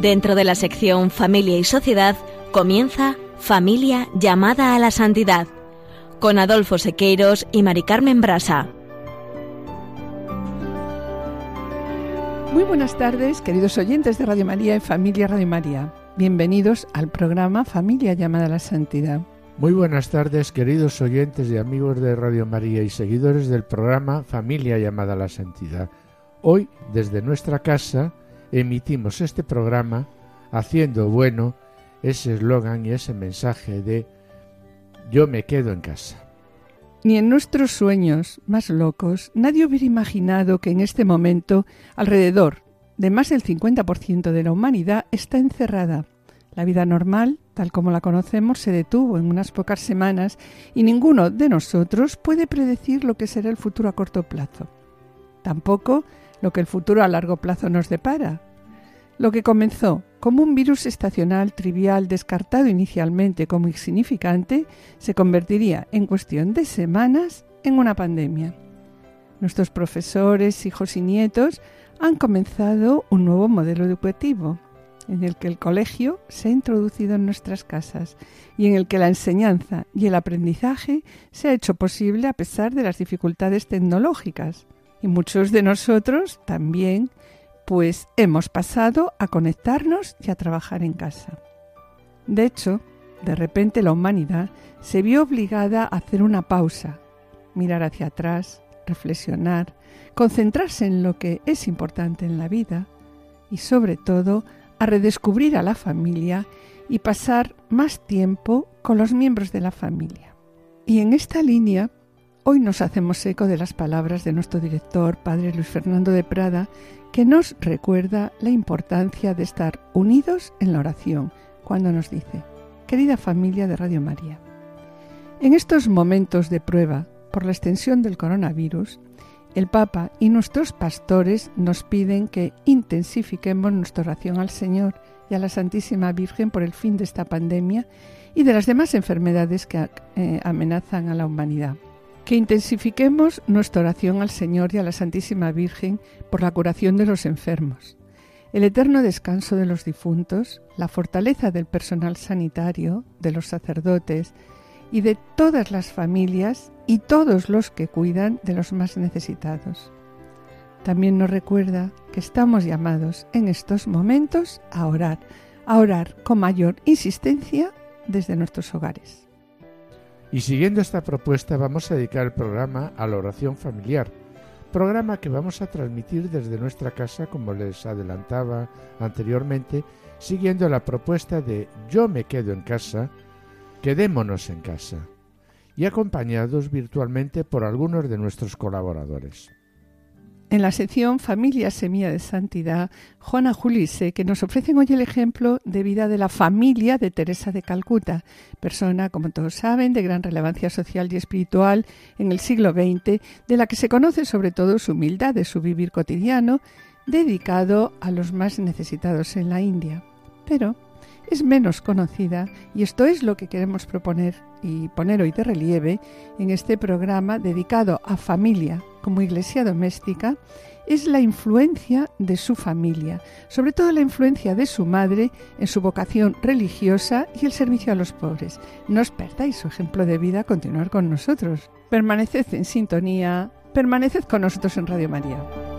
Dentro de la sección Familia y Sociedad comienza Familia llamada a la santidad con Adolfo Sequeiros y Mari Carmen Brasa. Muy buenas tardes, queridos oyentes de Radio María y Familia Radio María. Bienvenidos al programa Familia llamada a la santidad. Muy buenas tardes, queridos oyentes y amigos de Radio María y seguidores del programa Familia llamada a la santidad. Hoy, desde nuestra casa, emitimos este programa haciendo bueno ese eslogan y ese mensaje de yo me quedo en casa. Ni en nuestros sueños más locos nadie hubiera imaginado que en este momento alrededor de más del 50% de la humanidad está encerrada. La vida normal, tal como la conocemos, se detuvo en unas pocas semanas y ninguno de nosotros puede predecir lo que será el futuro a corto plazo. Tampoco lo que el futuro a largo plazo nos depara. Lo que comenzó como un virus estacional trivial descartado inicialmente como insignificante se convertiría en cuestión de semanas en una pandemia. Nuestros profesores, hijos y nietos han comenzado un nuevo modelo educativo en el que el colegio se ha introducido en nuestras casas y en el que la enseñanza y el aprendizaje se ha hecho posible a pesar de las dificultades tecnológicas. Y muchos de nosotros también, pues hemos pasado a conectarnos y a trabajar en casa. De hecho, de repente la humanidad se vio obligada a hacer una pausa, mirar hacia atrás, reflexionar, concentrarse en lo que es importante en la vida y sobre todo a redescubrir a la familia y pasar más tiempo con los miembros de la familia. Y en esta línea Hoy nos hacemos eco de las palabras de nuestro director, Padre Luis Fernando de Prada, que nos recuerda la importancia de estar unidos en la oración, cuando nos dice, querida familia de Radio María, en estos momentos de prueba por la extensión del coronavirus, el Papa y nuestros pastores nos piden que intensifiquemos nuestra oración al Señor y a la Santísima Virgen por el fin de esta pandemia y de las demás enfermedades que eh, amenazan a la humanidad que intensifiquemos nuestra oración al Señor y a la Santísima Virgen por la curación de los enfermos, el eterno descanso de los difuntos, la fortaleza del personal sanitario, de los sacerdotes y de todas las familias y todos los que cuidan de los más necesitados. También nos recuerda que estamos llamados en estos momentos a orar, a orar con mayor insistencia desde nuestros hogares. Y siguiendo esta propuesta vamos a dedicar el programa a la oración familiar, programa que vamos a transmitir desde nuestra casa, como les adelantaba anteriormente, siguiendo la propuesta de Yo me quedo en casa, quedémonos en casa, y acompañados virtualmente por algunos de nuestros colaboradores. En la sección Familia Semilla de Santidad, Juana Julise, que nos ofrecen hoy el ejemplo de vida de la familia de Teresa de Calcuta, persona, como todos saben, de gran relevancia social y espiritual en el siglo XX, de la que se conoce sobre todo su humildad de su vivir cotidiano, dedicado a los más necesitados en la India. Pero es menos conocida y esto es lo que queremos proponer y poner hoy de relieve en este programa dedicado a familia como iglesia doméstica es la influencia de su familia, sobre todo la influencia de su madre en su vocación religiosa y el servicio a los pobres. No os perdáis su ejemplo de vida continuar con nosotros. Permaneced en sintonía, permaneced con nosotros en Radio María.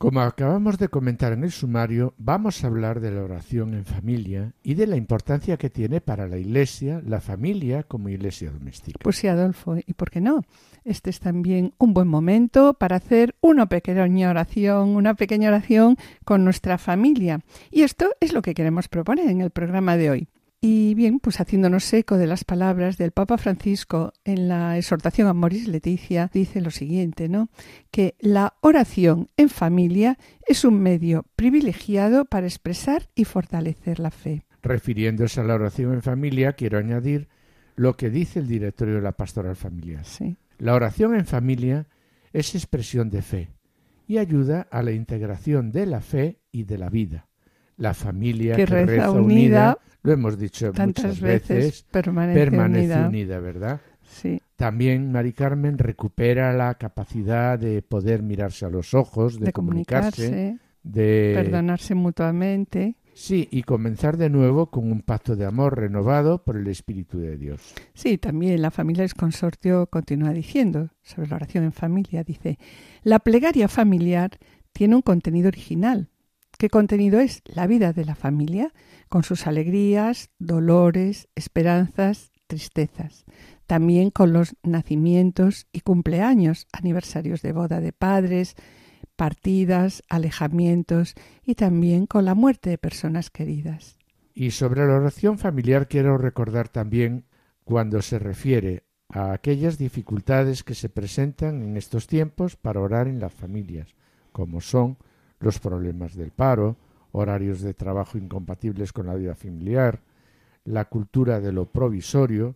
Como acabamos de comentar en el sumario, vamos a hablar de la oración en familia y de la importancia que tiene para la Iglesia, la familia como iglesia doméstica. Pues sí, Adolfo, ¿y por qué no? Este es también un buen momento para hacer una pequeña oración, una pequeña oración con nuestra familia. Y esto es lo que queremos proponer en el programa de hoy. Y bien, pues haciéndonos eco de las palabras del Papa Francisco en la exhortación a Moris Leticia, dice lo siguiente, ¿no? Que la oración en familia es un medio privilegiado para expresar y fortalecer la fe. Refiriéndose a la oración en familia, quiero añadir lo que dice el directorio de la pastoral familiar. Sí. La oración en familia es expresión de fe y ayuda a la integración de la fe y de la vida la familia que, reza, unida, lo hemos dicho muchas veces, permanece, unida. ¿verdad? Sí. También Mari Carmen recupera la capacidad de poder mirarse a los ojos, de, comunicarse, de perdonarse mutuamente. Sí, y comenzar de nuevo con un pacto de amor renovado por el Espíritu de Dios. Sí, también la familia del consortio continúa diciendo sobre la oración en familia, dice, la plegaria familiar tiene un contenido original. ¿Qué contenido es? La vida de la familia, con sus alegrías, dolores, esperanzas, tristezas. También con los nacimientos y cumpleaños, aniversarios de boda de padres, partidas, alejamientos y también con la muerte de personas queridas. Y sobre la oración familiar quiero recordar también cuando se refiere a aquellas dificultades que se presentan en estos tiempos para orar en las familias, como son los problemas del paro, horarios de trabajo incompatibles con la vida familiar, la cultura de lo provisorio,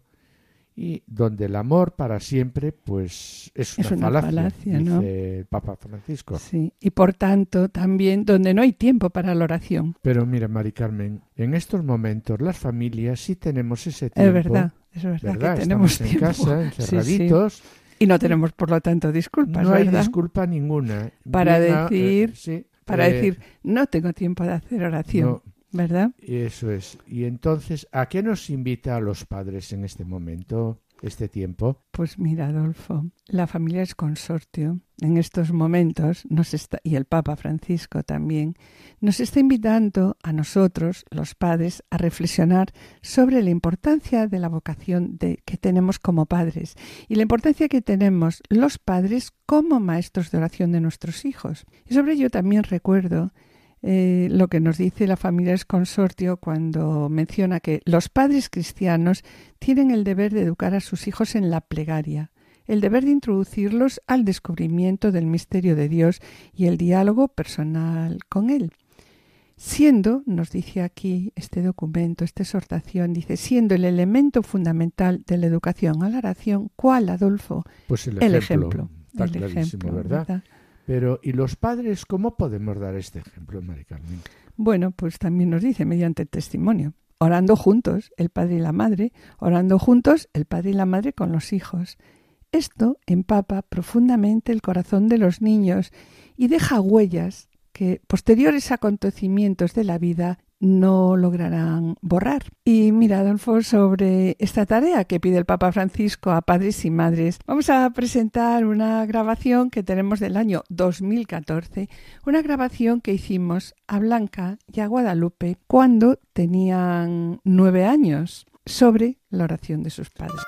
y donde el amor para siempre pues es una, falacia, dice el Papa Francisco. Sí, y por tanto también donde no hay tiempo para la oración. Pero mira, Mari Carmen, en estos momentos las familias sí tenemos ese tiempo. Es verdad, es verdad, que tenemos en casa, encerraditos. Y no tenemos, por lo tanto, disculpas, No hay disculpa ninguna. Para decir, eh, para eh, decir, no tengo tiempo de hacer oración. ¿Verdad? Eso es. Y entonces, ¿a qué nos invita a los padres en este momento, este tiempo? Pues mira, Adolfo, la familia es consortio. En estos momentos, nos está, y el Papa Francisco también, nos está invitando a nosotros, los padres, a reflexionar sobre la importancia de la vocación de, que tenemos como padres y la importancia que tenemos los padres como maestros de oración de nuestros hijos. Y sobre ello también recuerdo eh, lo que nos dice la familia es consortio cuando menciona que los padres cristianos tienen el deber de educar a sus hijos en la plegaria, el deber de introducirlos al descubrimiento del misterio de Dios y el diálogo personal con Él. Siendo, nos dice aquí este documento, esta exhortación, dice, siendo el elemento fundamental de la educación a la oración, ¿cuál, Adolfo? Pues el ejemplo. El ejemplo, ¿verdad? Pero, ¿y los padres cómo podemos dar este ejemplo, Mari Carmen? Bueno, pues también nos dice mediante el testimonio. Orando juntos, el padre y la madre, orando juntos, el padre y la madre con los hijos. Esto empapa profundamente el corazón de los niños y deja huellas que posteriores acontecimientos de la vida no lograrán borrar. Y mira, Adolfo, sobre esta tarea que pide el Papa Francisco a padres y madres, vamos a presentar una grabación que tenemos del año 2014, una grabación que hicimos a Blanca y a Guadalupe cuando tenían nueve años sobre la oración de sus padres.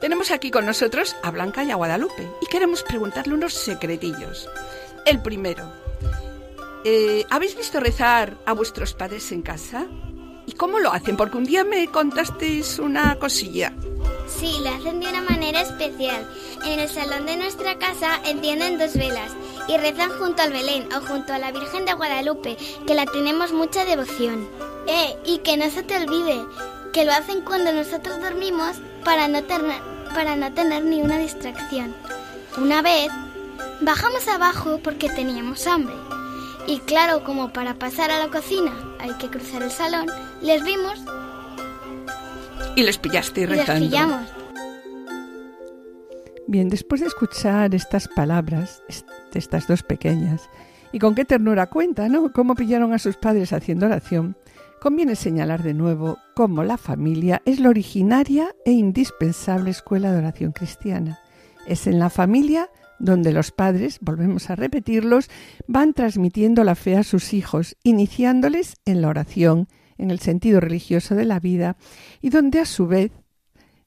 Tenemos aquí con nosotros a Blanca y a Guadalupe y queremos preguntarle unos secretillos. El primero, eh, ¿Habéis visto rezar a vuestros padres en casa? ¿Y cómo lo hacen? Porque un día me contasteis una cosilla. Sí, lo hacen de una manera especial. En el salón de nuestra casa encienden dos velas y rezan junto al Belén o junto a la Virgen de Guadalupe, que la tenemos mucha devoción. Eh, y que no se te olvide, que lo hacen cuando nosotros dormimos para no, tener, para no tener ni una distracción. Una vez, bajamos abajo porque teníamos hambre y claro, como para pasar a la cocina hay que cruzar el salón, les vimos. Y les pillaste rezando. Les pillamos. Bien, después de escuchar estas palabras de estas dos pequeñas, y con qué ternura cuenta, ¿no? Cómo pillaron a sus padres haciendo oración, conviene señalar de nuevo cómo la familia es la originaria e indispensable escuela de oración cristiana. Es en la familia donde los padres, volvemos a repetirlos, van transmitiendo la fe a sus hijos, iniciándoles en la oración, en el sentido religioso de la vida, y donde a su vez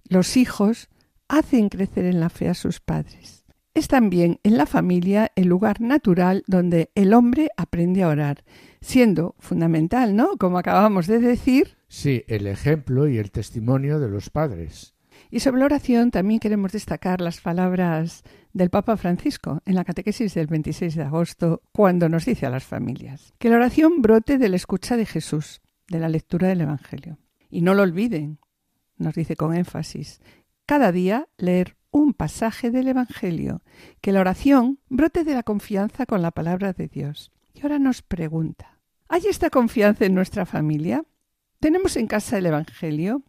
los hijos hacen crecer en la fe a sus padres. Es también en la familia el lugar natural donde el hombre aprende a orar, siendo fundamental, ¿no? Como acabamos de decir. Sí, el ejemplo y el testimonio de los padres. Y sobre la oración también queremos destacar las palabras del Papa Francisco en la catequesis del 26 de agosto, cuando nos dice a las familias que la oración brote de la escucha de Jesús, de la lectura del Evangelio. Y no lo olviden, nos dice con énfasis, cada día leer un pasaje del Evangelio, que la oración brote de la confianza con la palabra de Dios. Y ahora nos pregunta, ¿Hay esta confianza en nuestra familia? ¿Tenemos en casa el Evangelio?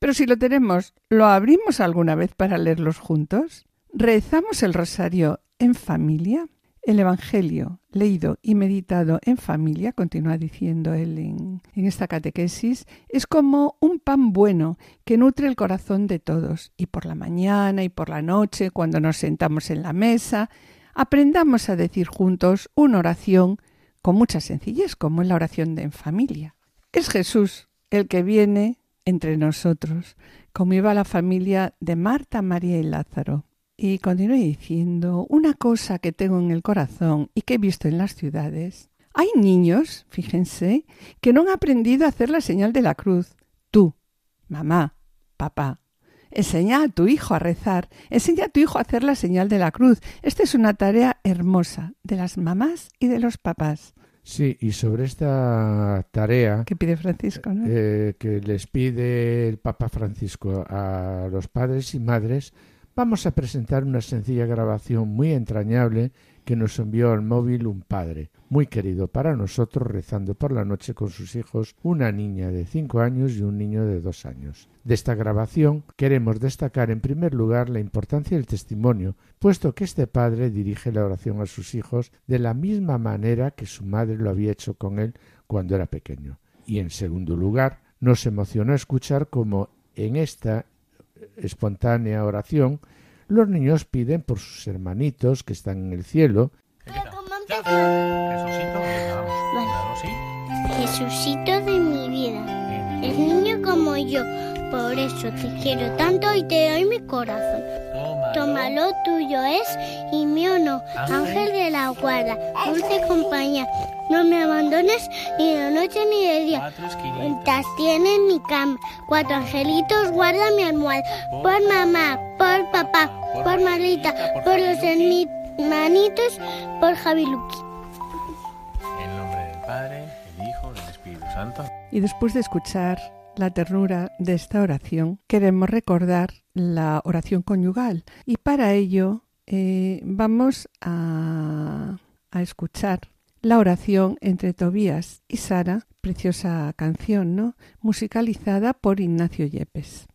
Pero si lo tenemos, ¿lo abrimos alguna vez para leerlos juntos? ¿Rezamos el rosario en familia? El Evangelio, leído y meditado en familia, continúa diciendo él en, en, esta catequesis, es como un pan bueno que nutre el corazón de todos. Y por la mañana y por la noche, cuando nos sentamos en la mesa, aprendamos a decir juntos una oración con mucha sencillez, como es la oración de en familia. Es Jesús el que viene entre nosotros, como iba la familia de Marta, María y Lázaro. Y continúe diciendo una cosa que tengo en el corazón y que he visto en las ciudades. Hay niños, fíjense, que no han aprendido a hacer la señal de la cruz. Tú, mamá, papá, enseña a tu hijo a rezar, enseña a tu hijo a hacer la señal de la cruz. Esta es una tarea hermosa de las mamás y de los papás. Sí, y sobre esta tarea que pide Francisco, ¿no? eh, que les pide el Papa Francisco a los padres y madres, vamos a presentar una sencilla grabación muy entrañable que nos envió al móvil un padre, muy querido para nosotros, rezando por la noche con sus hijos, una niña de cinco años y un niño de dos años. De esta grabación queremos destacar en primer lugar la importancia del testimonio, puesto que este padre dirige la oración a sus hijos de la misma manera que su madre lo había hecho con él cuando era pequeño. Y en segundo lugar, nos emocionó escuchar cómo en esta espontánea oración los niños piden por sus hermanitos que están en el cielo. Jesucito, Vale. Jesucito de mi vida, es niño como yo, por eso te quiero tanto y te doy mi corazón. Tómalo. Tuyo es y mío no, ángel. De la guarda, dulce compañía, no me abandones ni de noche ni de día. Cuentas tiene en mi cama, cuatro angelitos guarda mi almohada, por mamá, por papá, por Marlita, por los hermanitos, por Javiluki. En nombre del Padre, del Hijo, del Espíritu Santo. Y después de escuchar la ternura de esta oración, queremos recordar la oración conyugal. Y para ello eh, vamos a, a escuchar la oración entre Tobías y Sara, preciosa canción, ¿no? Musicalizada por Ignacio Yepes.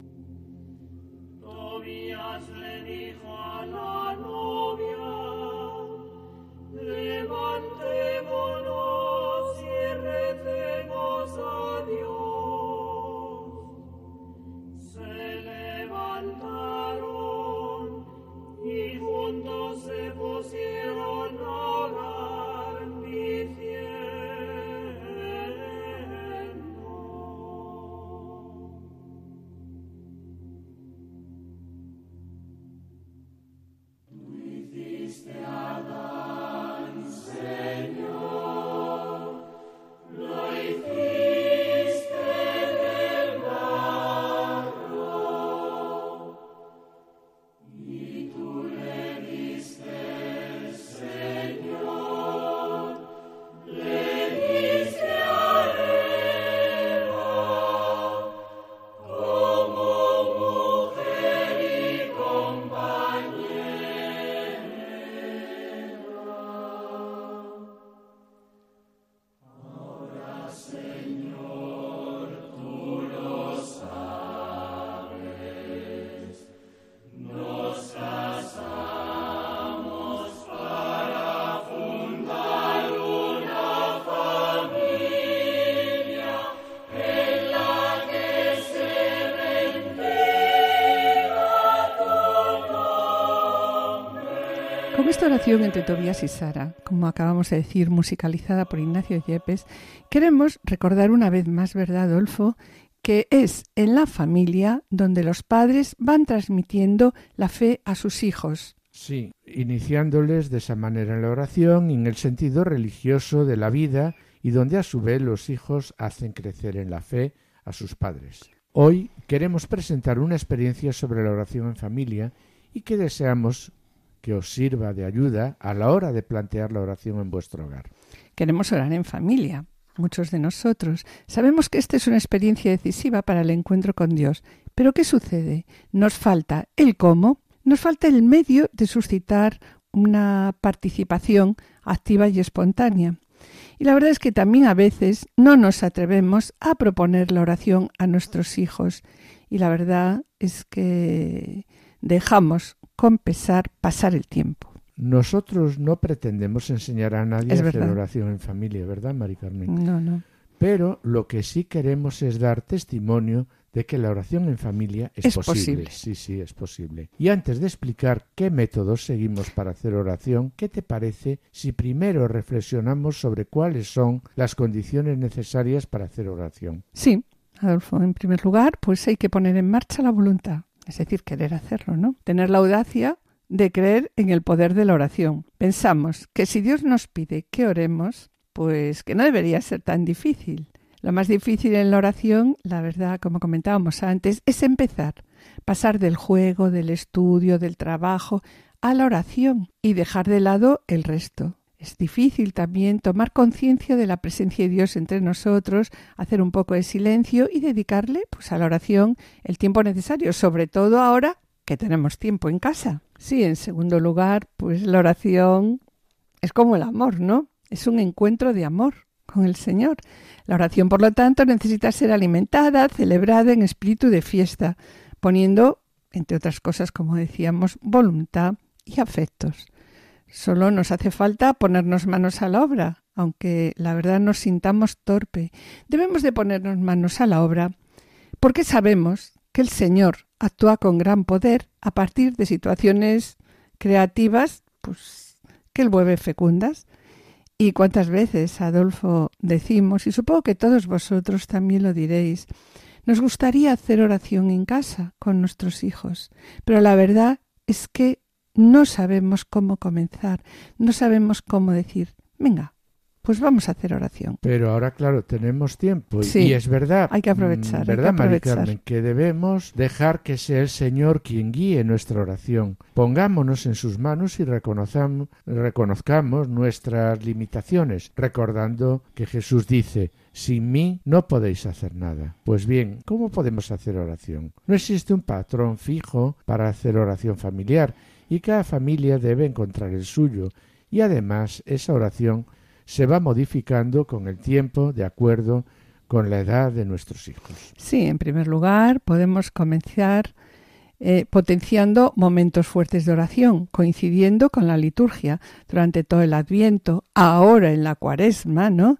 Oración entre Tobías y Sara, como acabamos de decir, musicalizada por Ignacio Yepes, queremos recordar una vez más, ¿verdad, Adolfo?, que es en la familia donde los padres van transmitiendo la fe a sus hijos. Sí, iniciándoles de esa manera en la oración y en el sentido religioso de la vida y donde a su vez los hijos hacen crecer en la fe a sus padres. Hoy queremos presentar una experiencia sobre la oración en familia y que deseamos que os sirva de ayuda a la hora de plantear la oración en vuestro hogar. Queremos orar en familia. Muchos de nosotros sabemos que esta es una experiencia decisiva para el encuentro con Dios. Pero ¿qué sucede? Nos falta el cómo, nos falta el medio de suscitar una participación activa y espontánea. Y la verdad es que también a veces no nos atrevemos a proponer la oración a nuestros hijos. Y la verdad es que dejamos con pesar pasar el tiempo. Nosotros no pretendemos enseñar a nadie a hacer oración en familia, ¿verdad, Mari Carmen? No, no. Pero lo que sí queremos es dar testimonio de que la oración en familia es, Es posible. Sí, sí, es posible. Y antes de explicar qué métodos seguimos para hacer oración, ¿qué te parece si primero reflexionamos sobre cuáles son las condiciones necesarias para hacer oración? Sí, Adolfo, en primer lugar, pues hay que poner en marcha la voluntad, es decir, querer hacerlo, ¿no? Tener la audacia de creer en el poder de la oración. Pensamos que si Dios nos pide que oremos, pues que no debería ser tan difícil. Lo más difícil en la oración, la verdad, como comentábamos antes, es empezar, pasar del juego, del estudio, del trabajo, a la oración y dejar de lado el resto. Es difícil también tomar conciencia de la presencia de Dios entre nosotros, hacer un poco de silencio y dedicarle pues a la oración el tiempo necesario, sobre todo ahora que tenemos tiempo en casa. Sí, en segundo lugar, pues la oración es como el amor, ¿no? Es un encuentro de amor con el Señor. La oración, por lo tanto, necesita ser alimentada, celebrada en espíritu de fiesta, poniendo, entre otras cosas, como decíamos, voluntad y afectos. Solo nos hace falta ponernos manos a la obra, aunque la verdad nos sintamos torpe. Debemos de ponernos manos a la obra porque sabemos que el Señor actúa con gran poder a partir de situaciones creativas, pues que Él vuelve fecundas. Y cuántas veces, Adolfo, decimos, y supongo que todos vosotros también lo diréis, nos gustaría hacer oración en casa con nuestros hijos, pero la verdad es que no sabemos cómo comenzar, no sabemos cómo decir, venga, pues vamos a hacer oración. Pero ahora, claro, tenemos tiempo. y- Sí, y es verdad. hay que aprovechar, mm, que ¿Verdad, Mari aprovechar. Carmen? Que debemos dejar que sea el Señor quien guíe nuestra oración. Pongámonos en sus manos y reconozcam- reconozcamos nuestras limitaciones, recordando que Jesús dice, sin mí no podéis hacer nada. Pues bien, ¿cómo podemos hacer oración? No existe un patrón fijo para hacer oración familiar y cada familia debe encontrar el suyo. Y además, esa oración se va modificando con el tiempo de acuerdo con la edad de nuestros hijos. Sí, en primer lugar, podemos comenzar eh, potenciando momentos fuertes de oración, coincidiendo con la liturgia durante todo el Adviento, ahora en la Cuaresma, ¿no?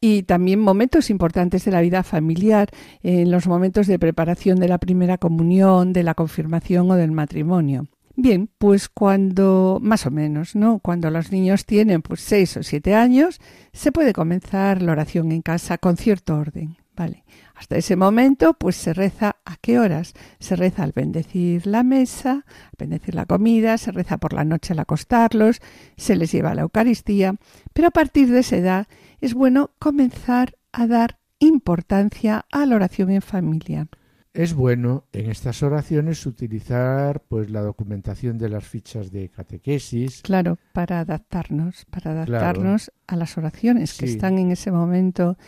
Y también momentos importantes de la vida familiar, en los momentos de preparación de la primera comunión, de la confirmación o del matrimonio. Bien, pues cuando, más o menos, ¿no? Cuando los niños tienen pues seis o siete años, se puede comenzar la oración en casa con cierto orden, ¿vale? Hasta ese momento, pues se reza a qué horas? Se reza al bendecir la mesa, al bendecir la comida, se reza por la noche al acostarlos, se les lleva a la Eucaristía, pero a partir de esa edad es bueno comenzar a dar importancia a la oración en familia. Es bueno en estas oraciones utilizar pues la documentación de las fichas de catequesis. Claro, para adaptarnos, para Claro. adaptarnos a las oraciones que están en ese momento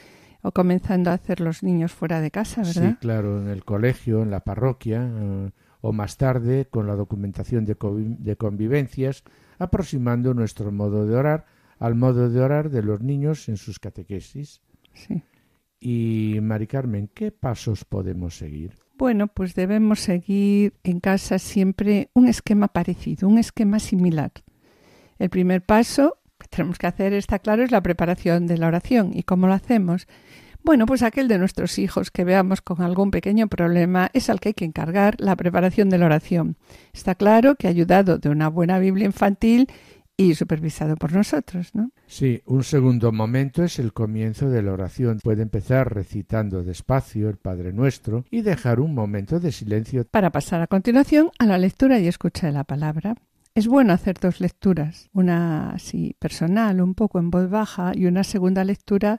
o comenzando a hacer los niños fuera de casa, ¿verdad? Sí, claro, en el colegio, en la parroquia eh, o más tarde con la documentación de, de convivencias, aproximando nuestro modo de orar al modo de orar de los niños en sus catequesis. Sí. Y Mari Carmen, ¿qué pasos podemos seguir? Bueno, pues debemos seguir en casa siempre un esquema parecido, un esquema similar. El primer paso que tenemos que hacer, está claro, es la preparación de la oración. ¿Y cómo lo hacemos? Bueno, pues aquel de nuestros hijos que veamos con algún pequeño problema es al que hay que encargar la preparación de la oración. Está claro que ayudado de una buena Biblia infantil y supervisado por nosotros, ¿no? Sí, un segundo momento es el comienzo de la oración. Puede empezar recitando despacio el Padre Nuestro y dejar un momento de silencio. Para pasar a continuación a la lectura y escucha de la palabra. Es bueno hacer dos lecturas, una así personal, un poco en voz baja, y una segunda lectura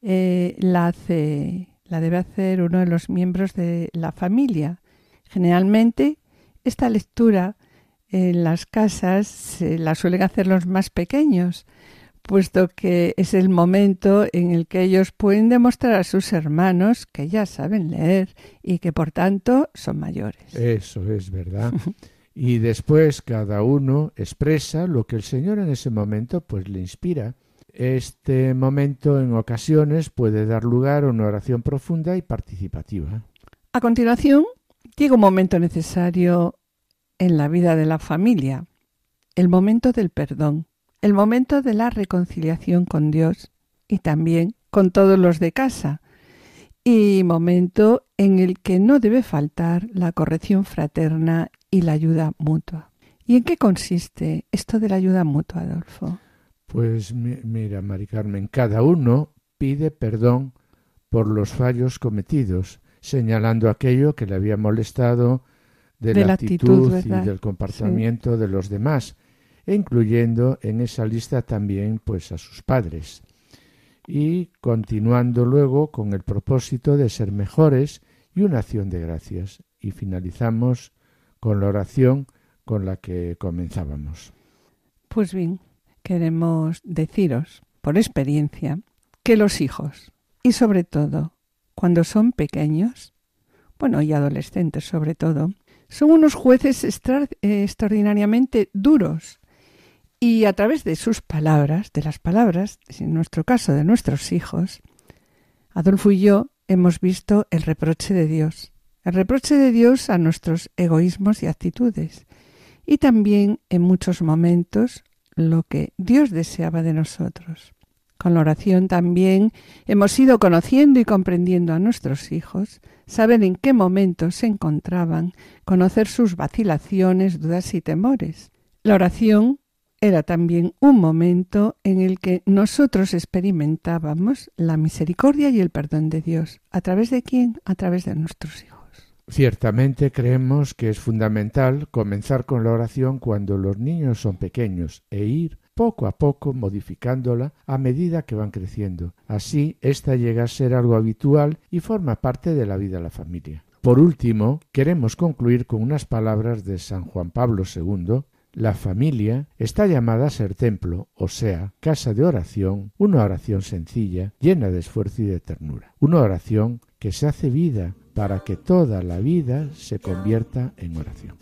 eh, la hace, la debe hacer uno de los miembros de la familia. Generalmente esta lectura en las casas se la suelen hacer los más pequeños, puesto que es el momento en el que ellos pueden demostrar a sus hermanos que ya saben leer y que por tanto son mayores. Eso es verdad. Y después cada uno expresa lo que el Señor en ese momento pues le inspira. Este momento en ocasiones puede dar lugar a una oración profunda y participativa. A continuación, llega un momento necesario en la vida de la familia, el momento del perdón, el momento de la reconciliación con Dios y también con todos los de casa, y momento en el que no debe faltar la corrección fraterna y la ayuda mutua. ¿Y en qué consiste esto de la ayuda mutua, Adolfo? Pues mira, Mari Carmen, cada uno pide perdón por los fallos cometidos, señalando aquello que le había molestado de, la, actitud, y del comportamiento de los demás, incluyendo en esa lista también pues a sus padres. Y continuando luego con el propósito de ser mejores y una acción de gracias. Y finalizamos con la oración con la que comenzábamos. Pues bien, queremos deciros por experiencia que los hijos, y sobre todo cuando son pequeños, bueno, y adolescentes sobre todo, son unos jueces extraordinariamente duros. Y a través de sus palabras, de las palabras, en nuestro caso de nuestros hijos, Adolfo y yo hemos visto el reproche de Dios, el reproche de Dios a nuestros egoísmos y actitudes, y también en muchos momentos lo que Dios deseaba de nosotros. Con la oración también hemos ido conociendo y comprendiendo a nuestros hijos, saber en qué momentos se encontraban, conocer sus vacilaciones, dudas y temores. La oración era también un momento en el que nosotros experimentábamos la misericordia y el perdón de Dios. ¿A través de quién? A través de nuestros hijos. Ciertamente creemos que es fundamental comenzar con la oración cuando los niños son pequeños e ir poco a poco modificándola a medida que van creciendo. Así, ésta llega a ser algo habitual y forma parte de la vida de la familia. Por último, queremos concluir con unas palabras de San Juan Pablo II la familia está llamada a ser templo, o sea, casa de oración, una oración sencilla, llena de esfuerzo y de ternura. Una oración que se hace vida para que toda la vida se convierta en oración.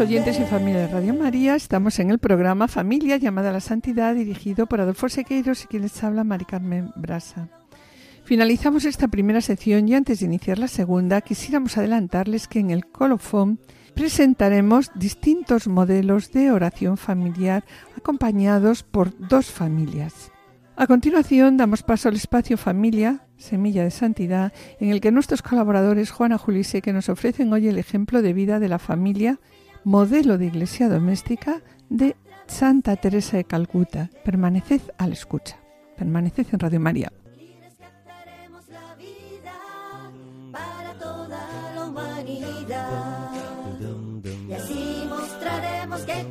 Oyentes y familia de Radio María, estamos en el programa Familia llamada a la Santidad, dirigido por Adolfo Sequeiros y quien les habla, Mari Carmen Brasa. Finalizamos esta primera sección y antes de iniciar la segunda, quisiéramos adelantarles que en el colofón presentaremos distintos modelos de oración familiar acompañados por dos familias. A continuación damos paso al espacio Familia, Semilla de Santidad, en el que nuestros colaboradores Juana Julise que nos ofrecen hoy el ejemplo de vida de la familia, modelo de iglesia doméstica de Santa Teresa de Calcuta. Permaneced a la escucha. Permaneced en Radio María.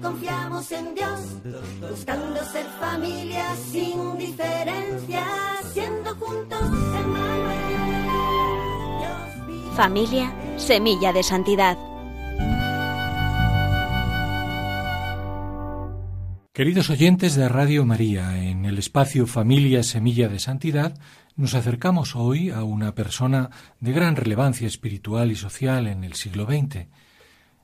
confiamos en Dios, buscando ser familia sin diferencia, siendo juntos Familia, semilla de santidad. Queridos oyentes de Radio María, en el espacio Familia Semilla de Santidad nos acercamos hoy a una persona de gran relevancia espiritual y social en el siglo XX.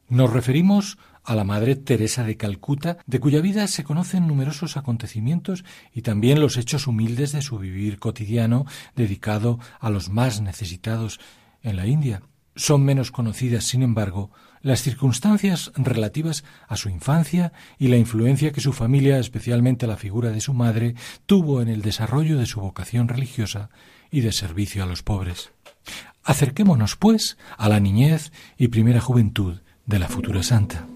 Nos referimos a la Madre Teresa de Calcuta, de cuya vida se conocen numerosos acontecimientos y también los hechos humildes de su vivir cotidiano dedicado a los más necesitados en la India. Son menos conocidas, sin embargo, las circunstancias relativas a su infancia y la influencia que su familia, especialmente la figura de su madre, tuvo en el desarrollo de su vocación religiosa y de servicio a los pobres. Acerquémonos, pues, a la niñez y primera juventud de la futura santa.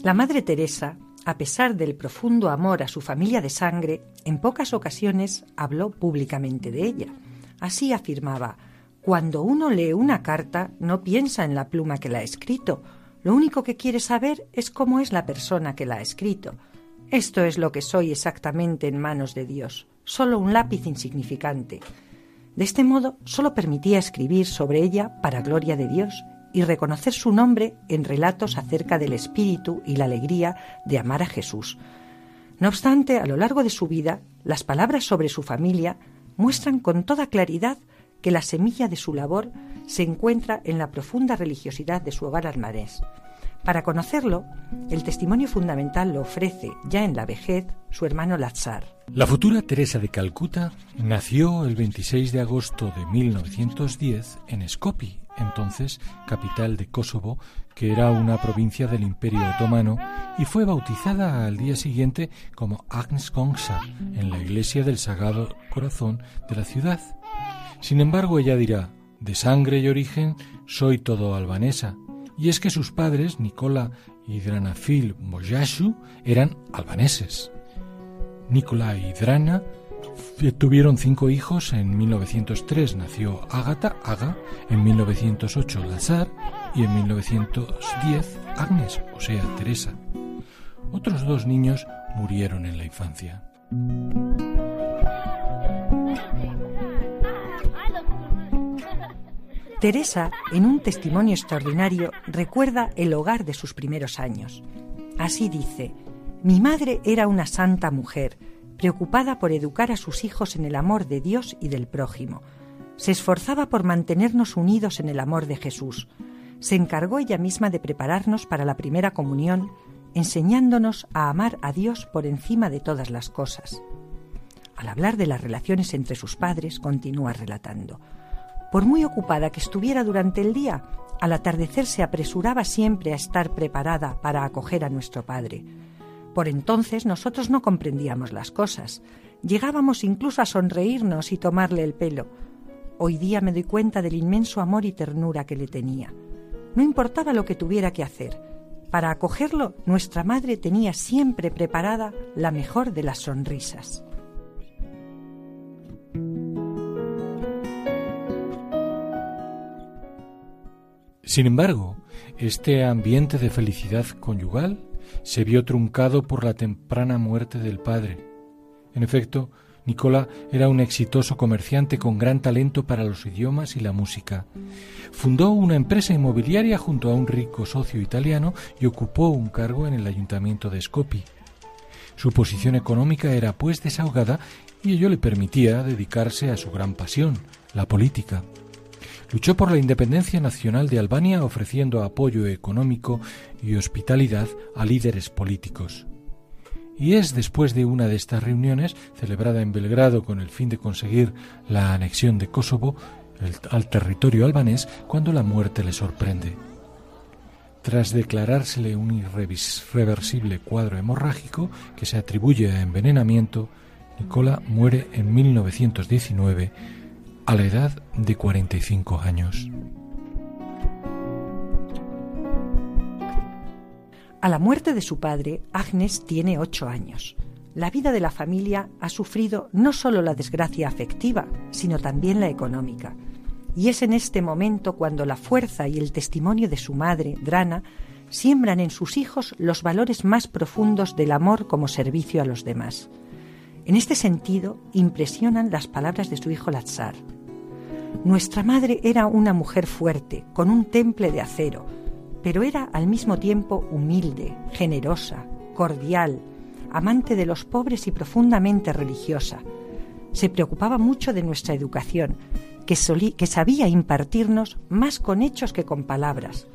La Madre Teresa, a pesar del profundo amor a su familia de sangre, en pocas ocasiones habló públicamente de ella. Así afirmaba, cuando uno lee una carta no piensa en la pluma que la ha escrito, lo único que quiere saber es cómo es la persona que la ha escrito. Esto es lo que soy exactamente en manos de Dios, solo un lápiz insignificante. De este modo, solo permitía escribir sobre ella para gloria de Dios y reconocer su nombre en relatos acerca del espíritu y la alegría de amar a Jesús. No obstante, a lo largo de su vida, las palabras sobre su familia muestran con toda claridad que la semilla de su labor se encuentra en la profunda religiosidad de su hogar almarés. Para conocerlo, el testimonio fundamental lo ofrece, ya en la vejez, su hermano Lazar. La futura Teresa de Calcuta nació el 26 de agosto de 1910 en Skopje, entonces capital de Kosovo, que era una provincia del Imperio Otomano, y fue bautizada al día siguiente como Agnes Kongsa en la iglesia del Sagrado Corazón de la ciudad. Sin embargo, ella dirá, de sangre y origen soy todo albanesa, y es que sus padres, Nicola y Dranafil Mojashu, eran albaneses. Nicola y Drana tuvieron cinco hijos. En 1903 nació Ágata, Aga, en 1908 Lazar y en 1910 Agnes, o sea, Teresa. Otros dos niños murieron en la infancia. Teresa, en un testimonio extraordinario, recuerda el hogar de sus primeros años. Así dice, mi madre era una santa mujer, preocupada por educar a sus hijos en el amor de Dios y del prójimo. Se esforzaba por mantenernos unidos en el amor de Jesús. Se encargó ella misma de prepararnos para la primera comunión, enseñándonos a amar a Dios por encima de todas las cosas. Al hablar de las relaciones entre sus padres, continúa relatando. Por muy ocupada que estuviera durante el día, al atardecer se apresuraba siempre a estar preparada para acoger a nuestro Padre. Por entonces nosotros no comprendíamos las cosas. Llegábamos incluso a sonreírnos y tomarle el pelo. Hoy día me doy cuenta del inmenso amor y ternura que le tenía. No importaba lo que tuviera que hacer. Para acogerlo, nuestra madre tenía siempre preparada la mejor de las sonrisas. Sin embargo, este ambiente de felicidad conyugal se vio truncado por la temprana muerte del padre. En efecto, Nicola era un exitoso comerciante con gran talento para los idiomas y la música. Fundó una empresa inmobiliaria junto a un rico socio italiano y ocupó un cargo en el ayuntamiento de Skopje. Su posición económica era pues desahogada y ello le permitía dedicarse a su gran pasión, la política. Luchó por la independencia nacional de Albania ofreciendo apoyo económico y hospitalidad a líderes políticos. Y es después de una de estas reuniones, celebrada en Belgrado con el fin de conseguir la anexión de Kosovo al territorio albanés, cuando la muerte le sorprende. Tras declarársele un irreversible cuadro hemorrágico que se atribuye a envenenamiento, Nicola muere en 1919 a la edad de 45 años. A la muerte de su padre, Agnes tiene ocho años. La vida de la familia ha sufrido no solo la desgracia afectiva, sino también la económica. Y es en este momento cuando la fuerza y el testimonio de su madre, Drana, siembran en sus hijos los valores más profundos del amor como servicio a los demás. En este sentido, impresionan las palabras de su hijo Lazar. Nuestra madre era una mujer fuerte, con un temple de acero, pero era al mismo tiempo humilde, generosa, cordial, amante de los pobres y profundamente religiosa. Se preocupaba mucho de nuestra educación, que, que sabía impartirnos más con hechos que con palabras.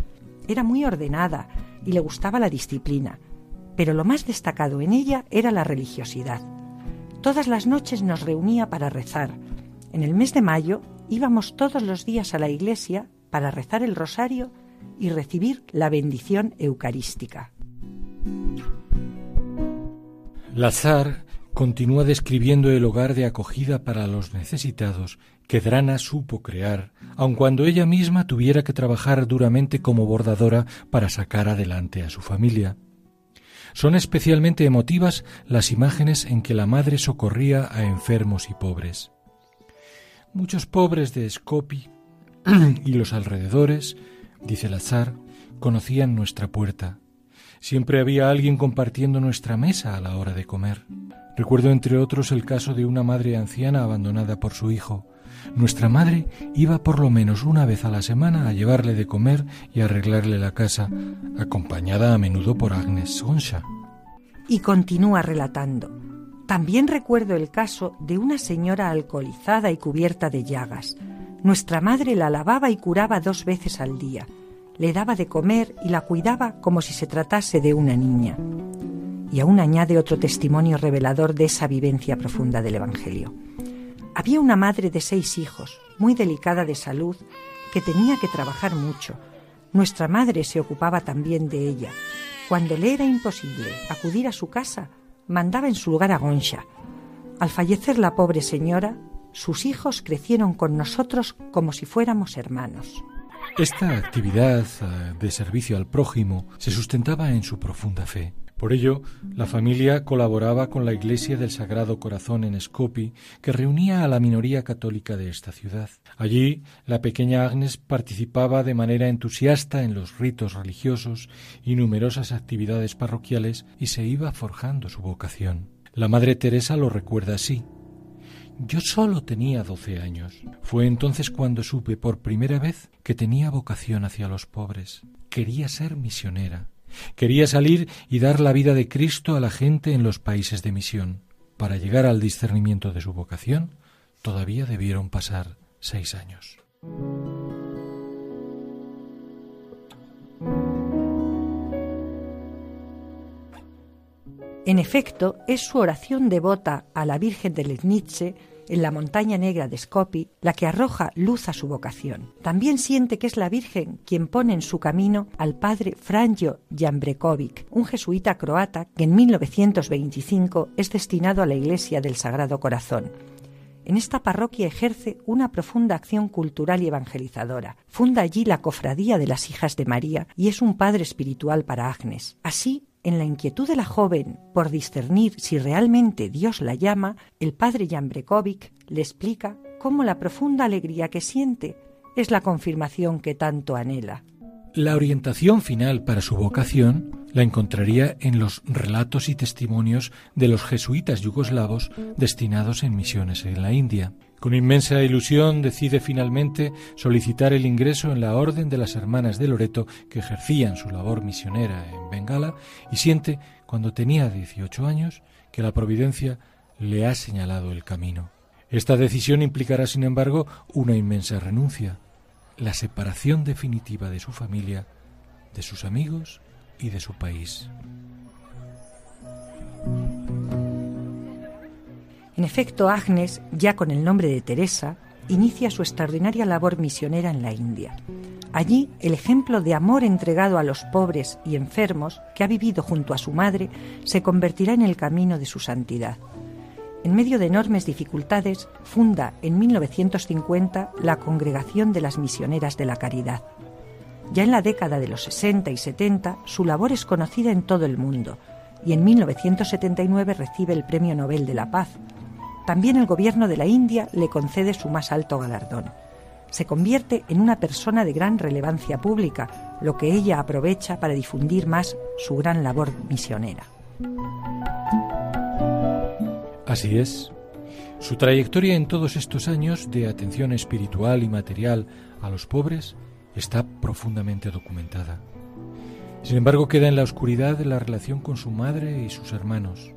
Era muy ordenada y le gustaba la disciplina, pero lo más destacado en ella era la religiosidad. Todas las noches nos reunía para rezar. En el mes de mayo íbamos todos los días a la iglesia para rezar el rosario y recibir la bendición eucarística. Lazar continúa describiendo el hogar de acogida para los necesitados que Drana supo crear, aun cuando ella misma tuviera que trabajar duramente como bordadora para sacar adelante a su familia. Son especialmente emotivas las imágenes en que la madre socorría a enfermos y pobres. Muchos pobres de Skopje y los alrededores, dice Lazar, conocían nuestra puerta. Siempre había alguien compartiendo nuestra mesa a la hora de comer. Recuerdo entre otros el caso de una madre anciana abandonada por su hijo. Nuestra madre iba por lo menos una vez a la semana a llevarle de comer y arreglarle la casa, acompañada a menudo por Agnes Sonsha. Y continúa relatando. También recuerdo el caso de una señora alcoholizada y cubierta de llagas. Nuestra madre la lavaba y curaba dos veces al día, le daba de comer y la cuidaba como si se tratase de una niña. Y aún añade otro testimonio revelador de esa vivencia profunda del Evangelio. Había una madre de seis hijos, muy delicada de salud, que tenía que trabajar mucho. Nuestra madre se ocupaba también de ella. Cuando le era imposible acudir a su casa, mandaba en su lugar a Goncha. Al fallecer la pobre señora, sus hijos crecieron con nosotros como si fuéramos hermanos. Esta actividad eh, de servicio al prójimo se sustentaba en su profunda fe. Por ello, la familia colaboraba con la Iglesia del Sagrado Corazón en Skopje, que reunía a la minoría católica de esta ciudad. Allí, la pequeña Agnes participaba de manera entusiasta en los ritos religiosos y numerosas actividades parroquiales y se iba forjando su vocación. La Madre Teresa lo recuerda así. Yo solo tenía doce años. Fue entonces cuando supe por primera vez que tenía vocación hacia los pobres. Quería ser misionera. Quería salir y dar la vida de Cristo a la gente en los países de misión. Para llegar al discernimiento de su vocación, todavía debieron pasar seis años. En efecto, es su oración devota a la Virgen de Letnice en la montaña negra de Skopje la que arroja luz a su vocación. También siente que es la Virgen quien pone en su camino al padre Franjo Jambrekovic, un jesuita croata que en 1925 es destinado a la Iglesia del Sagrado Corazón. En esta parroquia ejerce una profunda acción cultural y evangelizadora. Funda allí la Cofradía de las Hijas de María y es un padre espiritual para Agnes. Así, en la inquietud de la joven por discernir si realmente Dios la llama, el padre Jambrekovic le explica cómo la profunda alegría que siente es la confirmación que tanto anhela. La orientación final para su vocación la encontraría en los relatos y testimonios de los jesuitas yugoslavos destinados en misiones en la India. Con inmensa ilusión decide finalmente solicitar el ingreso en la Orden de las Hermanas de Loreto que ejercían su labor misionera en Bengala y siente, cuando tenía 18 años, que la Providencia le ha señalado el camino. Esta decisión implicará, sin embargo, una inmensa renuncia, la separación definitiva de su familia, de sus amigos y de su país. En efecto, Agnes, ya con el nombre de Teresa, inicia su extraordinaria labor misionera en la India. Allí, el ejemplo de amor entregado a los pobres y enfermos que ha vivido junto a su madre se convertirá en el camino de su santidad. En medio de enormes dificultades, funda en 1950 la Congregación de las Misioneras de la Caridad. Ya en la década de los 60 y 70, su labor es conocida en todo el mundo y en 1979 recibe el Premio Nobel de la Paz también el gobierno de la India le concede su más alto galardón. Se convierte en una persona de gran relevancia pública, lo que ella aprovecha para difundir más su gran labor misionera. Así es. Su trayectoria en todos estos años de atención espiritual y material a los pobres está profundamente documentada. Sin embargo, queda en la oscuridad la relación con su madre y sus hermanos.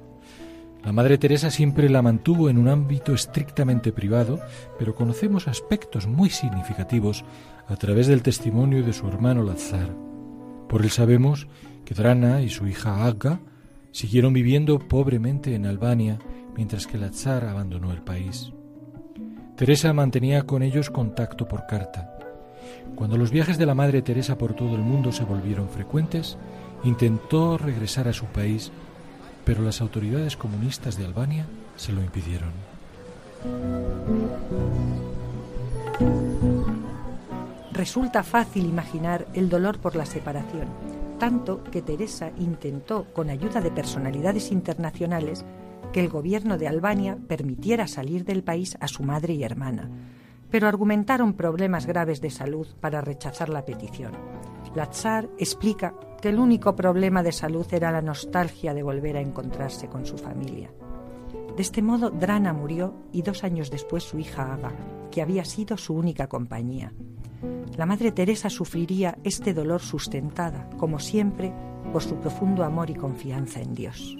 La Madre Teresa siempre la mantuvo en un ámbito estrictamente privado, pero conocemos aspectos muy significativos a través del testimonio de su hermano Lazar. Por él sabemos que Drana y su hija Agga siguieron viviendo pobremente en Albania mientras que Lazar abandonó el país. Teresa mantenía con ellos contacto por carta. Cuando los viajes de la Madre Teresa por todo el mundo se volvieron frecuentes, intentó regresar a su país pero las autoridades comunistas de Albania se lo impidieron. Resulta fácil imaginar el dolor por la separación, tanto que Teresa intentó, con ayuda de personalidades internacionales, que el gobierno de Albania permitiera salir del país a su madre y hermana, pero argumentaron problemas graves de salud para rechazar la petición. La explica que el único problema de salud era la nostalgia de volver a encontrarse con su familia. De este modo, Drana murió y dos años después su hija Aga, que había sido su única compañía. La Madre Teresa sufriría este dolor sustentada, como siempre, por su profundo amor y confianza en Dios.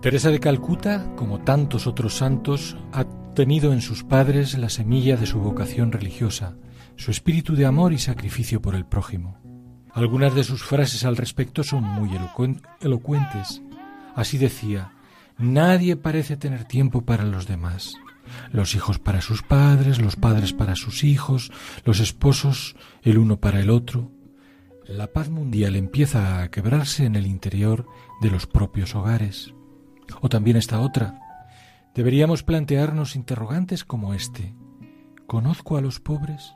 Teresa de Calcuta, como tantos otros santos, ha tenido en sus padres la semilla de su vocación religiosa, su espíritu de amor y sacrificio por el prójimo. Algunas de sus frases al respecto son muy elocuentes. Así decía, nadie parece tener tiempo para los demás. Los hijos para sus padres, los padres para sus hijos, los esposos el uno para el otro. La paz mundial empieza a quebrarse en el interior de los propios hogares. O también esta otra. Deberíamos plantearnos interrogantes como este. ¿Conozco a los pobres?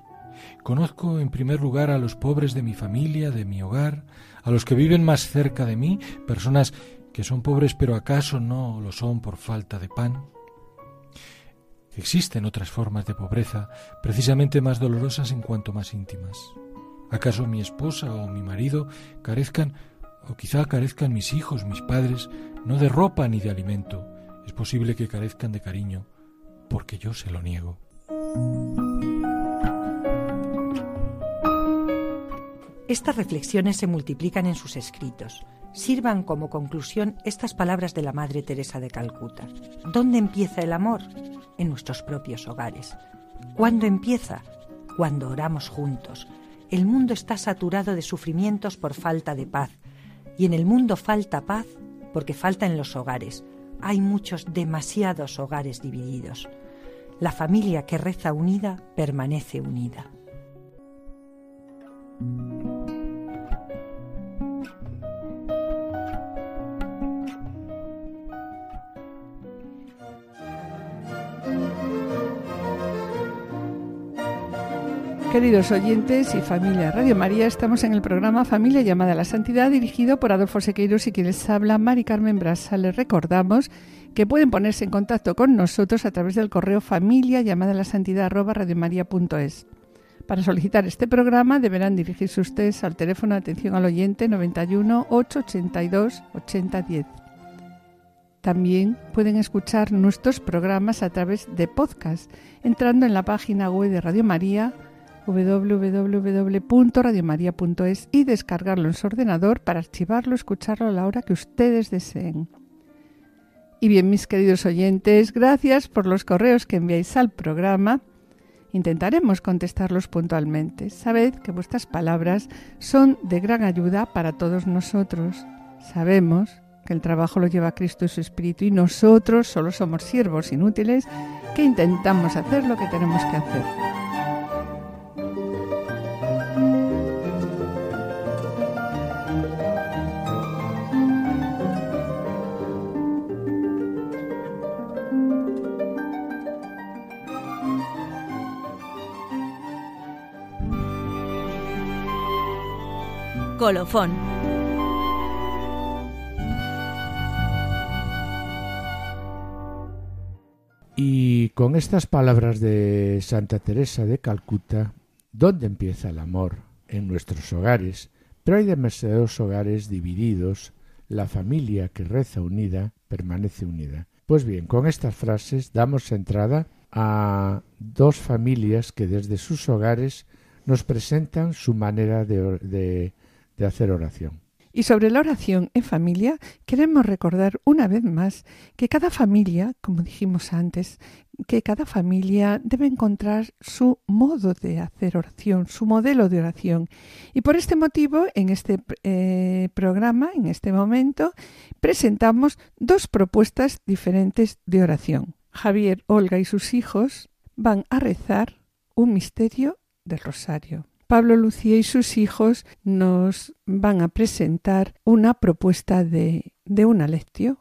Conozco en primer lugar a los pobres de mi familia, de mi hogar, a los que viven más cerca de mí, personas que son pobres pero acaso no lo son por falta de pan. Existen otras formas de pobreza, precisamente más dolorosas en cuanto más íntimas. ¿Acaso mi esposa o mi marido carezcan, o quizá carezcan mis hijos, mis padres, no de ropa ni de alimento? Es posible que carezcan de cariño, porque yo se lo niego. Estas reflexiones se multiplican en sus escritos. Sirvan como conclusión estas palabras de la Madre Teresa de Calcuta. ¿Dónde empieza el amor? En nuestros propios hogares. ¿Cuándo empieza? Cuando oramos juntos. El mundo está saturado de sufrimientos por falta de paz. Y en el mundo falta paz porque falta en los hogares. Hay muchos, demasiados hogares divididos. La familia que reza unida permanece unida. Queridos oyentes y familia Radio María, estamos en el programa Familia llamada a la Santidad dirigido por Adolfo Sequeiros y quien les habla Mari Carmen Brasa. Les recordamos que pueden ponerse en contacto con nosotros a través del correo familia llamada a la santidad arroba. Para solicitar este programa deberán dirigirse ustedes al teléfono de atención al oyente 91 882 8010. También pueden escuchar nuestros programas a través de podcast entrando en la página web de Radio María www.radiomaria.es y descargarlo en su ordenador para archivarlo, escucharlo a la hora que ustedes deseen. Y bien, mis queridos oyentes, gracias por los correos que enviáis al programa. Intentaremos contestarlos puntualmente. Sabed que vuestras palabras son de gran ayuda para todos nosotros. Sabemos que el trabajo lo lleva Cristo y su Espíritu y nosotros solo somos siervos inútiles que intentamos hacer lo que tenemos que hacer. Colofón. Y con estas palabras de Santa Teresa de Calcuta, ¿dónde empieza el amor? En nuestros hogares, pero hay demasiados hogares divididos, la familia que reza unida permanece unida. Pues bien, con estas frases damos entrada a dos familias que desde sus hogares nos presentan su manera de, de hacer oración. Y sobre la oración en familia, queremos recordar una vez más que cada familia, como dijimos antes, que cada familia debe encontrar su modo de hacer oración, su modelo de oración. Y por este motivo, en este eh, programa, en este momento, presentamos dos propuestas diferentes de oración. Javier, Olga y sus hijos van a rezar un misterio del rosario. Pablo Lucía y sus hijos nos van a presentar una propuesta de, de una lección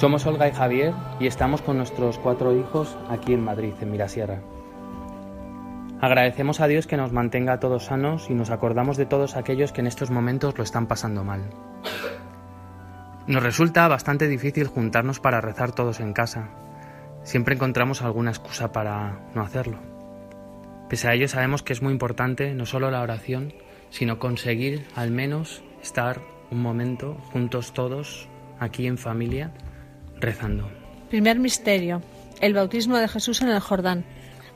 Somos Olga y Javier y estamos con nuestros cuatro hijos aquí en Madrid, en Mirasierra. Agradecemos a Dios que nos mantenga a todos sanos y nos acordamos de todos aquellos que en estos momentos lo están pasando mal. Nos resulta bastante difícil juntarnos para rezar todos en casa. Siempre encontramos alguna excusa para no hacerlo. Pese a ello sabemos que es muy importante no solo la oración, sino conseguir al menos estar un momento juntos todos, aquí en familia, rezando. Primer misterio, el bautismo de Jesús en el Jordán.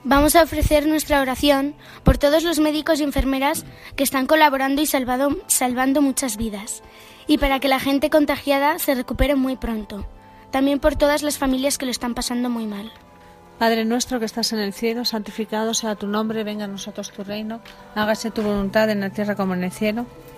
Vamos a ofrecer nuestra oración por todos los médicos y enfermeras que están colaborando y salvado, salvando muchas vidas, y para que la gente contagiada se recupere muy pronto. También por todas las familias que lo están pasando muy mal. Padre nuestro que estás en el cielo, santificado sea tu nombre, venga a nosotros tu reino, hágase tu voluntad en la tierra como en el cielo.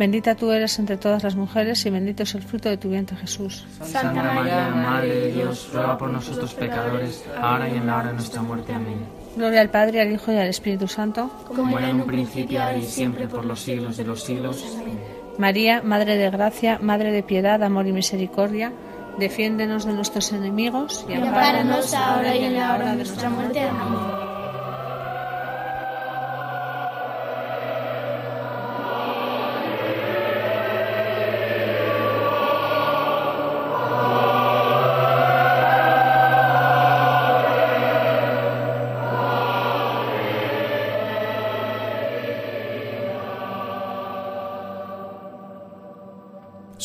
bendita tú eres entre todas las mujeres y bendito es el fruto de tu vientre Jesús. Santa María, Madre de Dios, ruega por nosotros pecadores, ahora y en la hora de nuestra muerte. Amén. Gloria al Padre, al Hijo y al Espíritu Santo, como era en un principio, ahora y siempre, por los siglos de los siglos. María, Madre de Gracia, Madre de Piedad, Amor y Misericordia, defiéndenos de nuestros enemigos y ampáranos ahora y en la hora de nuestra muerte. Amén.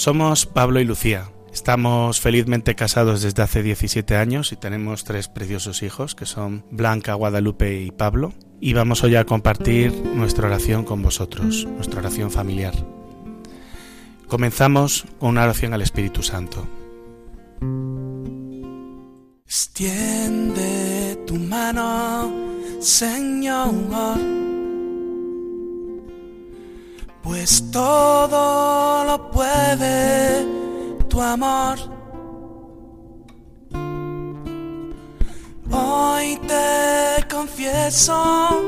Somos Pablo y Lucía. Estamos felizmente casados desde hace 17 años y tenemos tres preciosos hijos que son Blanca, Guadalupe y Pablo. Y vamos hoy a compartir nuestra oración con vosotros, nuestra oración familiar. Comenzamos con una oración al Espíritu Santo. Extiende tu mano, Señor pues todo lo puede tu amor. Hoy te confieso,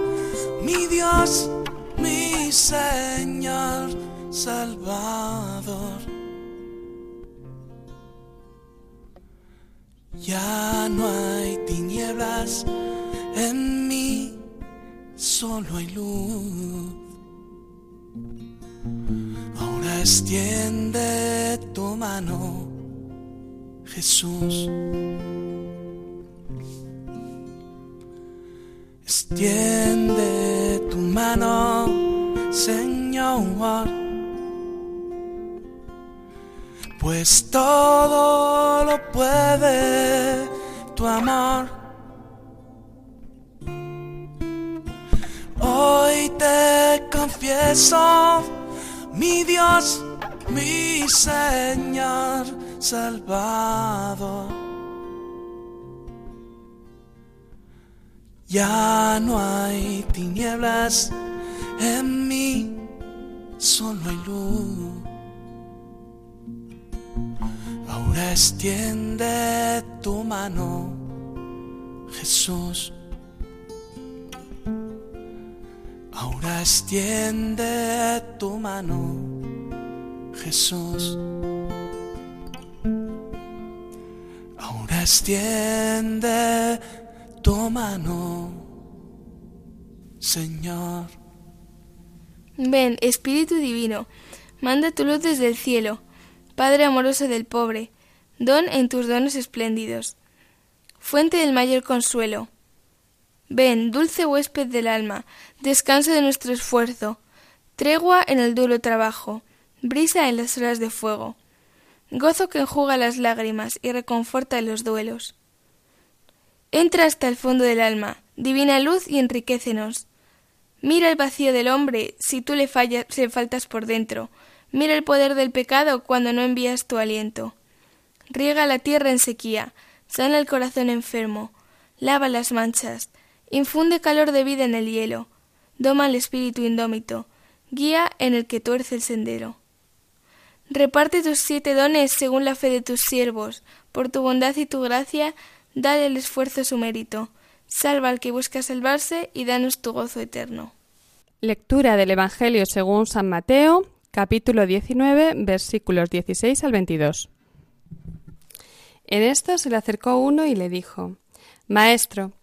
mi Dios, mi Señor Salvador. Ya no hay tinieblas en mí, solo hay luz extiende tu mano, Jesús. Extiende tu mano, Señor. Pues todo lo puede tu amor. Hoy te confieso mi Dios, mi Señor Salvador. Ya no hay tinieblas en mí, solo hay luz. Ahora extiende tu mano, Jesús. Ahora extiende tu mano, Jesús. Ahora extiende tu mano, Señor. Ven, Espíritu Divino, manda tu luz desde el cielo, Padre amoroso del pobre, don en tus dones espléndidos, fuente del mayor consuelo. Ven, dulce huésped del alma, descanso de nuestro esfuerzo, tregua en el duro trabajo, brisa en las horas de fuego, gozo que enjuga las lágrimas y reconforta los duelos. Entra hasta el fondo del alma, divina luz y enriquecenos. Mira el vacío del hombre si tú le, fallas, le faltas por dentro. Mira el poder del pecado cuando no envías tu aliento. Riega la tierra en sequía, sana el corazón enfermo, lava las manchas, infunde calor de vida en el hielo, doma el espíritu indómito, guía en el que tuerce el sendero. Reparte tus siete dones según la fe de tus siervos, por tu bondad y tu gracia, dale el esfuerzo su mérito, salva al que busca salvarse y danos tu gozo eterno. Lectura del Evangelio según San Mateo, capítulo 19, versículos 16 al 22. En esto se le acercó uno y le dijo, Maestro,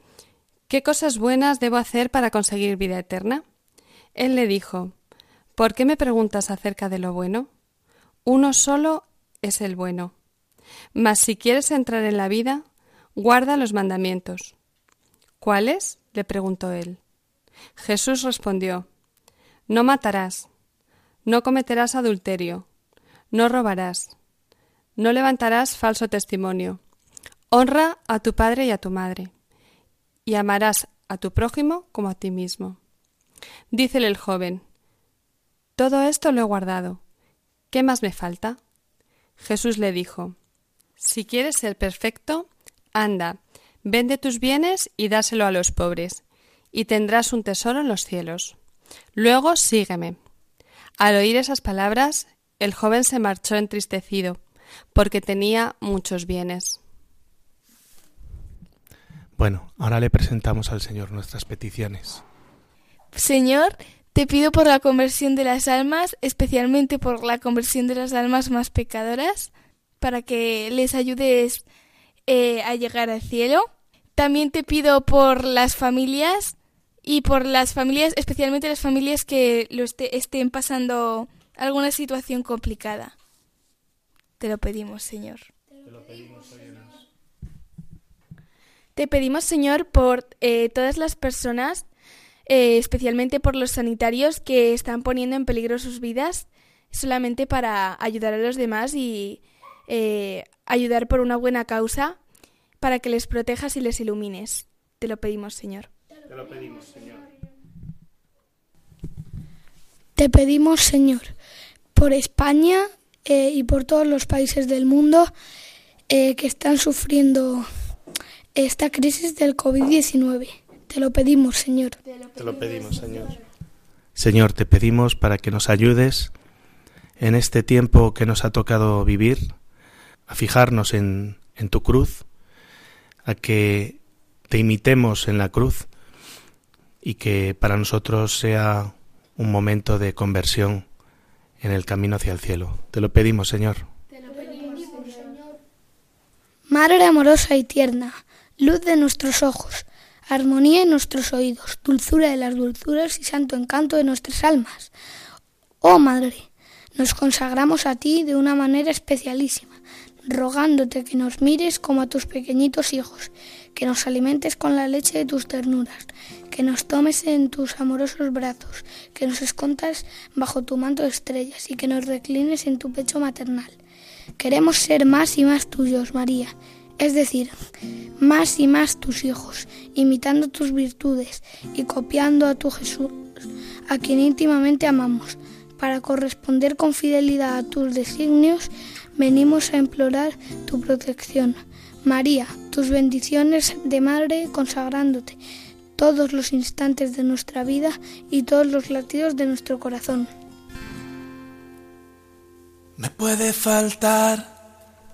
¿qué cosas buenas debo hacer para conseguir vida eterna? Él le dijo, ¿por qué me preguntas acerca de lo bueno? Uno solo es el bueno. Mas si quieres entrar en la vida, guarda los mandamientos. ¿Cuáles? le preguntó él. Jesús respondió, No matarás, no cometerás adulterio, no robarás, no levantarás falso testimonio, honra a tu padre y a tu madre, y amarás a tu prójimo como a ti mismo. Dícele el joven, Todo esto lo he guardado. ¿Qué más me falta? Jesús le dijo, Si quieres ser perfecto, anda, vende tus bienes y dáselo a los pobres, y tendrás un tesoro en los cielos. Luego sígueme. Al oír esas palabras, el joven se marchó entristecido, porque tenía muchos bienes. Bueno, ahora le presentamos al Señor nuestras peticiones. Señor, te pido por la conversión de las almas, especialmente por la conversión de las almas más pecadoras, para que les ayudes eh, a llegar al cielo. También te pido por las familias y por las familias, especialmente las familias que lo estén pasando alguna situación complicada. Te lo pedimos, Señor. Te lo pedimos, Te pedimos, Señor, por eh, todas las personas, eh, especialmente por los sanitarios que están poniendo en peligro sus vidas solamente para ayudar a los demás y eh, ayudar por una buena causa para que les protejas y les ilumines. Te lo pedimos, Señor. Te lo pedimos, Señor. Te pedimos, Señor, por España eh, y por todos los países del mundo eh, que están sufriendo esta crisis del COVID-19. Te lo pedimos, Señor. Te lo pedimos, Señor. Señor, te pedimos para que nos ayudes en este tiempo que nos ha tocado vivir, a fijarnos en, en tu cruz, a que te imitemos en la cruz y que para nosotros sea un momento de conversión en el camino hacia el cielo. Te lo pedimos, Señor. Madre amorosa y tierna, luz de nuestros ojos, armonía en nuestros oídos, dulzura de las dulzuras y santo encanto de nuestras almas. Oh Madre, nos consagramos a ti de una manera especialísima rogándote que nos mires como a tus pequeñitos hijos, que nos alimentes con la leche de tus ternuras, que nos tomes en tus amorosos brazos, que nos escondas bajo tu manto de estrellas y que nos reclines en tu pecho maternal. Queremos ser más y más tuyos, María, es decir, más y más tus hijos, imitando tus virtudes y copiando a tu Jesús, a quien íntimamente amamos. Para corresponder con fidelidad a tus designios, venimos a implorar tu protección. María, tus bendiciones de madre consagrándote todos los instantes de nuestra vida y todos los latidos de nuestro corazón. Me puede faltar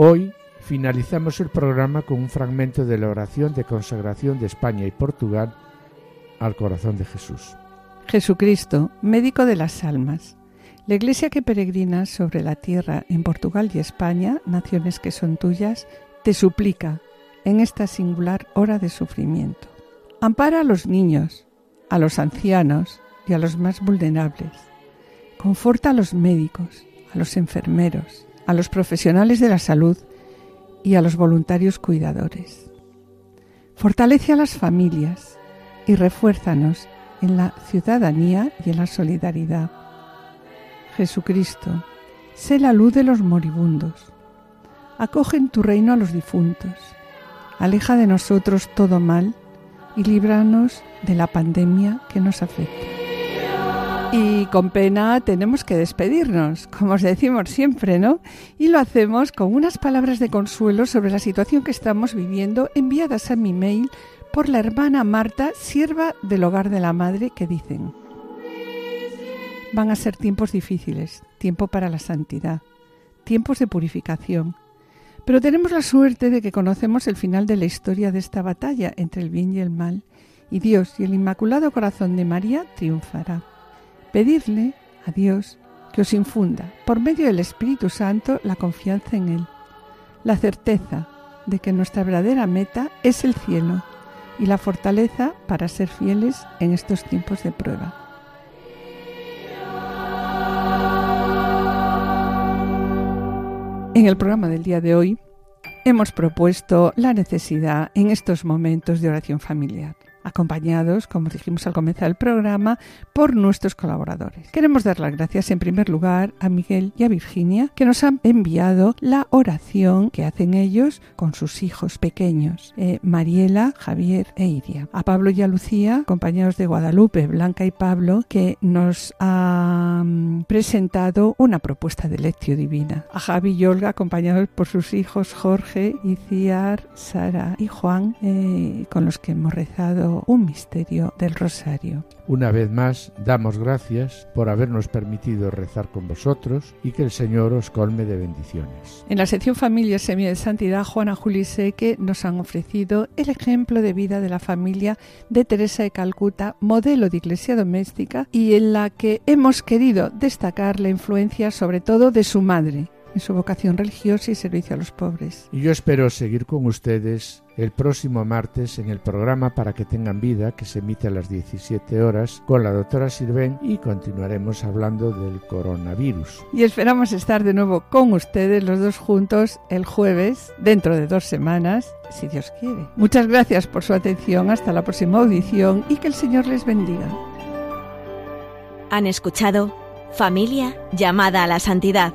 Hoy finalizamos el programa con un fragmento de la oración de consagración de España y Portugal al corazón de Jesús. Jesucristo, médico de las almas. La iglesia que peregrina sobre la tierra en Portugal y España, naciones que son tuyas, te suplica en esta singular hora de sufrimiento. Ampara a los niños, a los ancianos y a los más vulnerables. Conforta a los médicos, a los enfermeros, a los profesionales de la salud y a los voluntarios cuidadores. Fortalece a las familias y refuérzanos en la ciudadanía y en la solidaridad. Jesucristo, sé la luz de los moribundos. Acoge en tu reino a los difuntos. Aleja de nosotros todo mal y líbranos de la pandemia que nos afecta. Y con pena tenemos que despedirnos, como os decimos siempre, ¿no? Y lo hacemos con unas palabras de consuelo sobre la situación que estamos viviendo enviadas a mi mail por la hermana Marta, sierva del hogar de la madre, que dicen, van a ser tiempos difíciles, tiempo para la santidad, tiempos de purificación, pero tenemos la suerte de que conocemos el final de la historia de esta batalla entre el bien y el mal, y Dios y el Inmaculado Corazón de María triunfará. Pedidle a Dios que os infunda, por medio del Espíritu Santo, la confianza en Él, la certeza de que nuestra verdadera meta es el cielo y la fortaleza para ser fieles en estos tiempos de prueba. En el programa del día de hoy hemos propuesto la necesidad en estos momentos de oración familiar acompañados, como dijimos al comenzar el programa, por nuestros colaboradores. Queremos dar las gracias en primer lugar a Miguel y a Virginia, que nos han enviado la oración que hacen ellos con sus hijos pequeños, eh, Mariela, Javier e Iria. A Pablo y a Lucía, compañeros de Guadalupe, Blanca y Pablo, que nos han presentado una propuesta de lección divina. A Javi y Olga, acompañados por sus hijos Jorge, Iciar, Sara y Juan, eh, con los que hemos rezado un misterio del rosario. Una vez más, damos gracias por habernos permitido rezar con vosotros y que el Señor os colme de bendiciones. En la sección Familia Semilla de Santidad, Juana Juli Seque nos han ofrecido el ejemplo de vida de la familia de Teresa de Calcuta, modelo de iglesia doméstica, y en la que hemos querido destacar la influencia sobre todo de su madre en su vocación religiosa y servicio a los pobres. Y yo espero seguir con ustedes el próximo martes en el programa Para que tengan vida, que se emite a las 17 horas con la doctora Sirven y continuaremos hablando del coronavirus. Y esperamos estar de nuevo con ustedes los dos juntos el jueves, dentro de dos semanas, si Dios quiere. Muchas gracias por su atención, hasta la próxima audición y que el Señor les bendiga. Han escuchado Familia llamada a la santidad,